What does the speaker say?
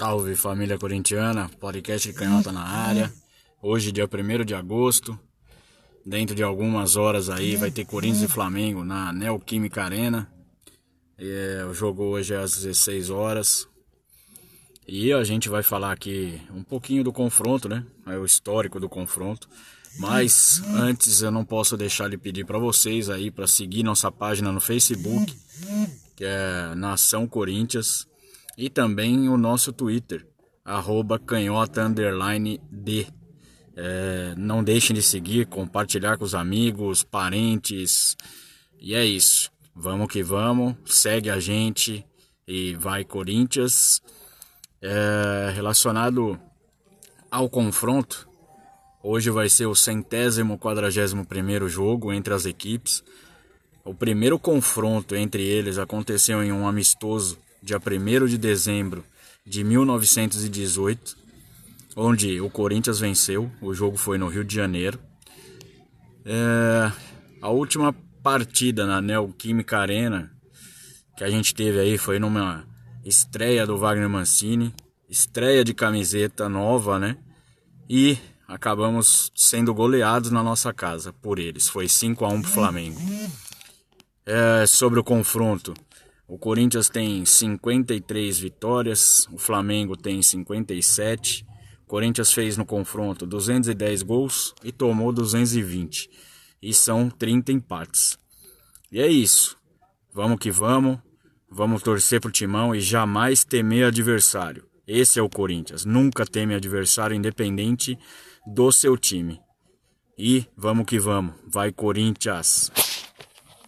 Salve família corintiana, podcast de canhota na área. Hoje, dia 1 de agosto, dentro de algumas horas aí, vai ter Corinthians e Flamengo na Neoquímica Arena. É, o jogo hoje é às 16 horas. E a gente vai falar aqui um pouquinho do confronto, né? É o histórico do confronto. Mas antes eu não posso deixar de pedir para vocês aí para seguir nossa página no Facebook, que é Nação Corinthians e também o nosso Twitter, arroba canhota underline D. É, não deixem de seguir, compartilhar com os amigos, parentes. E é isso. Vamos que vamos. Segue a gente e vai Corinthians. É, relacionado ao confronto, hoje vai ser o centésimo quadragésimo primeiro jogo entre as equipes. O primeiro confronto entre eles aconteceu em um amistoso dia 1 de dezembro de 1918, onde o Corinthians venceu. O jogo foi no Rio de Janeiro. É, a última partida na Neoquímica Arena que a gente teve aí foi numa estreia do Wagner Mancini, estreia de camiseta nova, né? E acabamos sendo goleados na nossa casa por eles. Foi 5 a 1 pro Flamengo. É, sobre o confronto, o Corinthians tem 53 vitórias, o Flamengo tem 57. O Corinthians fez no confronto 210 gols e tomou 220. E são 30 empates. E é isso. Vamos que vamos. Vamos torcer pro timão e jamais temer adversário. Esse é o Corinthians. Nunca teme adversário independente do seu time. E vamos que vamos. Vai Corinthians.